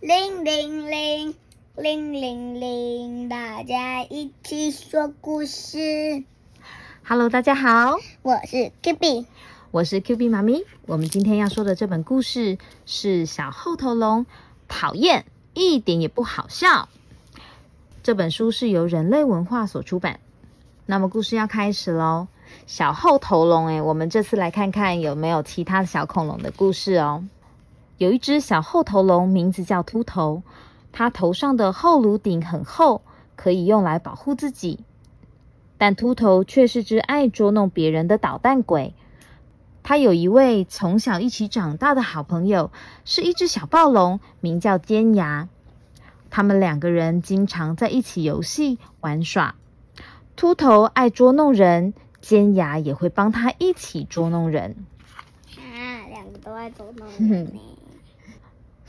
铃铃铃，铃铃铃，大家一起说故事。Hello，大家好，我是 Q B，我是 Q B 妈咪。我们今天要说的这本故事是《小后头龙》，讨厌，一点也不好笑。这本书是由人类文化所出版。那么故事要开始喽。小后头龙，诶，我们这次来看看有没有其他的小恐龙的故事哦。有一只小厚头龙，名字叫秃头，它头上的后颅顶很厚，可以用来保护自己。但秃头却是只爱捉弄别人的捣蛋鬼。他有一位从小一起长大的好朋友，是一只小暴龙，名叫尖牙。他们两个人经常在一起游戏玩耍。秃头爱捉弄人，尖牙也会帮他一起捉弄人。啊，两个都爱捉弄人呢。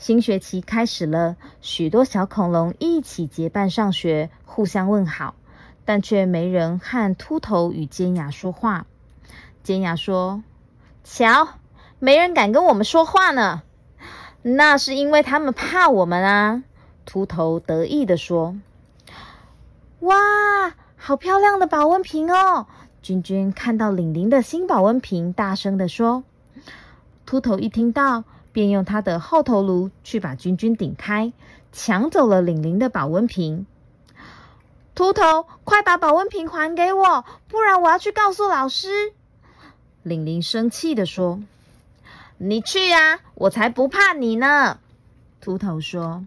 新学期开始了，许多小恐龙一起结伴上学，互相问好，但却没人和秃头与尖牙说话。尖牙说：“瞧，没人敢跟我们说话呢，那是因为他们怕我们啊。”秃头得意地说：“哇，好漂亮的保温瓶哦！”君君看到玲玲的新保温瓶，大声地说：“秃头一听到。”便用他的后头颅去把君君顶开，抢走了玲玲的保温瓶。秃头，快把保温瓶还给我，不然我要去告诉老师。玲玲生气地说：“你去呀，我才不怕你呢。”秃头说。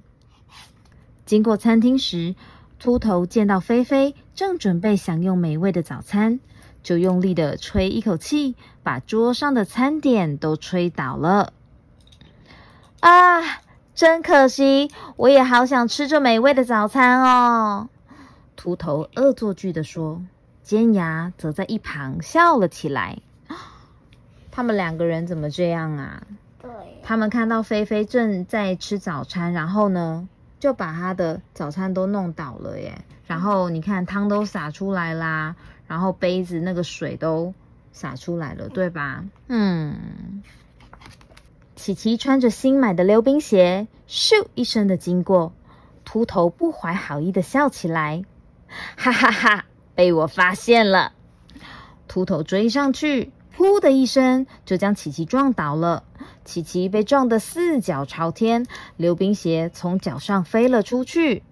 经过餐厅时，秃头见到菲菲正准备享用美味的早餐，就用力的吹一口气，把桌上的餐点都吹倒了。啊，真可惜！我也好想吃这美味的早餐哦。秃头恶作剧地说，尖牙则在一旁笑了起来。他们两个人怎么这样啊？对，他们看到菲菲正在吃早餐，然后呢，就把她的早餐都弄倒了耶。然后你看汤都洒出来啦，然后杯子那个水都洒出来了，对吧？嗯。琪琪穿着新买的溜冰鞋，咻一声的经过，秃头不怀好意的笑起来，哈哈哈！被我发现了！秃头追上去，噗的一声就将琪琪撞倒了。琪琪被撞得四脚朝天，溜冰鞋从脚上飞了出去。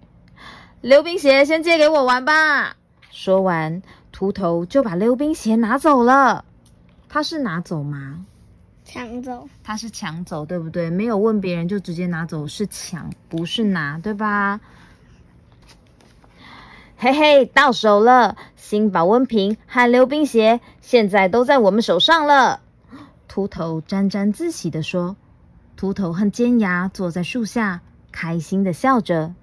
溜冰鞋先借给我玩吧！说完，秃头就把溜冰鞋拿走了。他是拿走吗？抢走，他是抢走，对不对？没有问别人就直接拿走，是抢，不是拿，对吧？嘿嘿，到手了！新保温瓶和溜冰鞋现在都在我们手上了。秃头沾沾自喜地说。秃头和尖牙坐在树下，开心的笑着。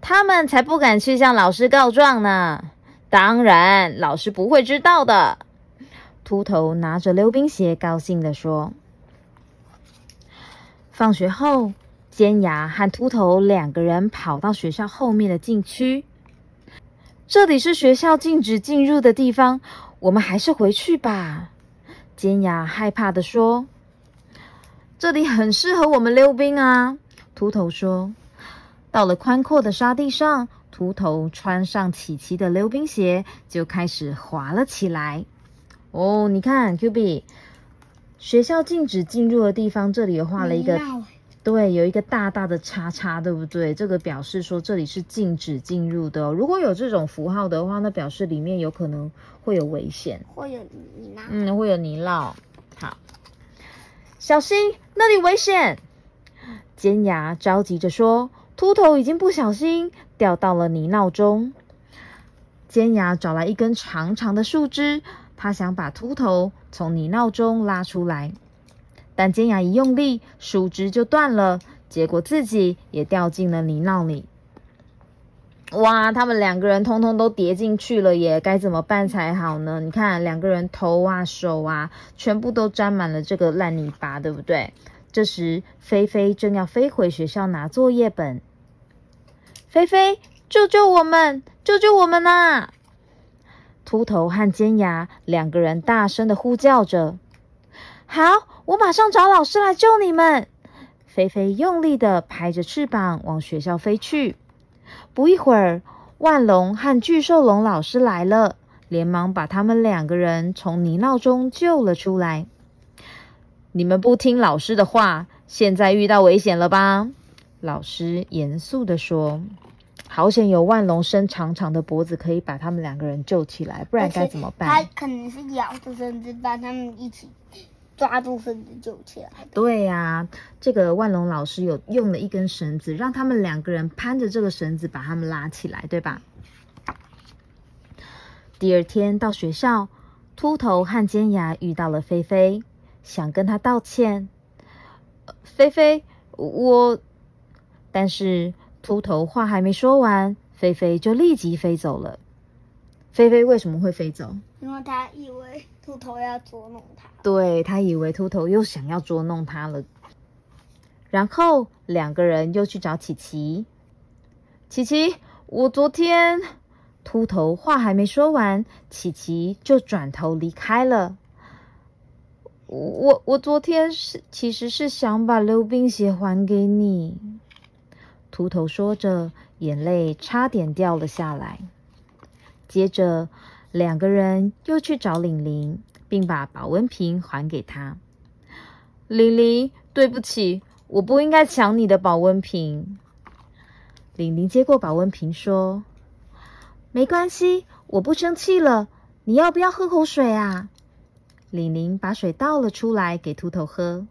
他们才不敢去向老师告状呢。当然，老师不会知道的。秃头拿着溜冰鞋，高兴地说：“放学后，尖牙和秃头两个人跑到学校后面的禁区。这里是学校禁止进入的地方，我们还是回去吧。”尖牙害怕地说：“这里很适合我们溜冰啊。”秃头说：“到了宽阔的沙地上，秃头穿上琪琪的溜冰鞋，就开始滑了起来。”哦，你看，Q B，学校禁止进入的地方，这里有画了一个，对，有一个大大的叉叉，对不对？这个表示说这里是禁止进入的、哦。如果有这种符号的话，那表示里面有可能会有危险，会有泥淖。嗯，会有泥淖。好，小心，那里危险！尖牙着急着说：“秃头已经不小心掉到了泥淖中。”尖牙找来一根长长的树枝。他想把秃头从泥淖中拉出来，但尖牙一用力，树枝就断了，结果自己也掉进了泥淖里。哇，他们两个人通通都跌进去了耶！该怎么办才好呢？你看，两个人头啊、手啊，全部都沾满了这个烂泥巴，对不对？这时，菲菲正要飞回学校拿作业本。菲菲，救救我们！救救我们呐！秃头和尖牙两个人大声的呼叫着：“好，我马上找老师来救你们！”菲菲用力的拍着翅膀往学校飞去。不一会儿，万龙和巨兽龙老师来了，连忙把他们两个人从泥淖中救了出来。你们不听老师的话，现在遇到危险了吧？老师严肃的说：“好险有万龙伸长长的脖子，可以把他们两个人救起来，不然该怎么办？”他可能是咬着绳子把他们一起抓住绳子救起来。对呀，这个万龙老师有用了一根绳子，让他们两个人攀着这个绳子把他们拉起来，对吧？第二天到学校，秃头和尖牙遇到了菲菲，想跟他道歉。菲菲，我。但是秃头话还没说完，菲菲就立即飞走了。菲菲为什么会飞走？因为他以为秃头要捉弄他。对他以为秃头又想要捉弄他了。然后两个人又去找琪琪。琪琪，我昨天……秃头话还没说完，琪琪就转头离开了。我我昨天是其实是想把溜冰鞋还给你。秃头说着，眼泪差点掉了下来。接着，两个人又去找玲玲，并把保温瓶还给她。玲玲，对不起，我不应该抢你的保温瓶。玲玲接过保温瓶说：“没关系，我不生气了。你要不要喝口水啊？”玲玲把水倒了出来给秃头喝。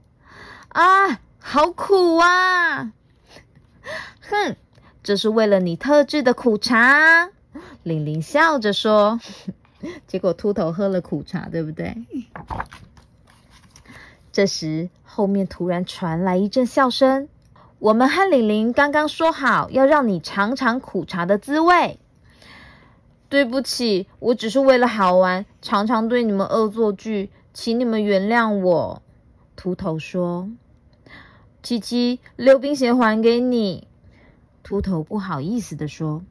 啊，好苦啊！哼，这是为了你特制的苦茶。玲玲笑着说。结果秃头喝了苦茶，对不对？这时，后面突然传来一阵笑声。我们和玲玲刚刚说好要让你尝尝苦茶的滋味。对不起，我只是为了好玩，常常对你们恶作剧，请你们原谅我。秃头说。琪琪，溜冰鞋还给你。秃头不好意思的说：“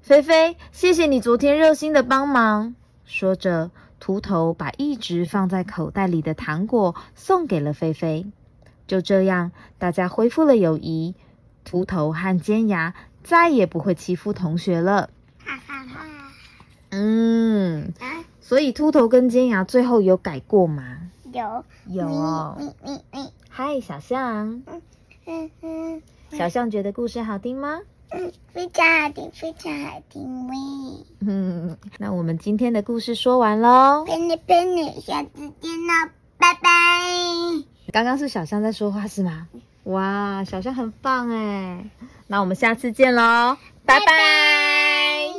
菲菲，谢谢你昨天热心的帮忙。”说着，秃头把一直放在口袋里的糖果送给了菲菲。就这样，大家恢复了友谊。秃头和尖牙再也不会欺负同学了。哈哈哈。嗯。所以秃头跟尖牙最后有改过吗？有。有哦。嗨，小象。嗯嗯嗯。小象觉得故事好听吗？嗯，非常好听，非常好听喂。嗯，那我们今天的故事说完喽。陪你陪你，下次见喽，拜拜。刚刚是小象在说话是吗？哇，小象很棒哎。那我们下次见喽，拜拜。